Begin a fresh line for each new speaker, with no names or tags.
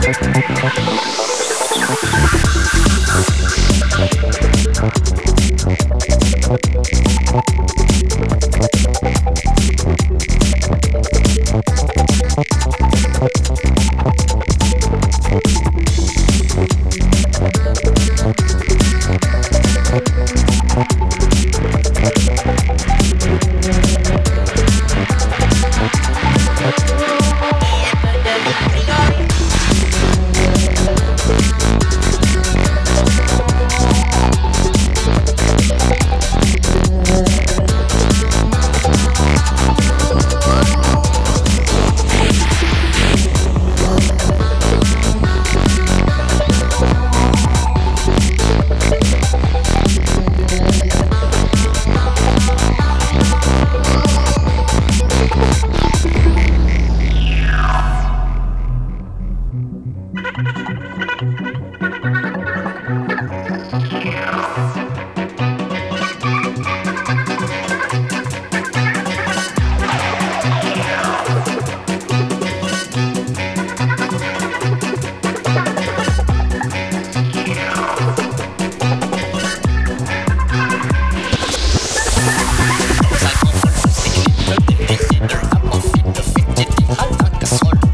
Thank Sol.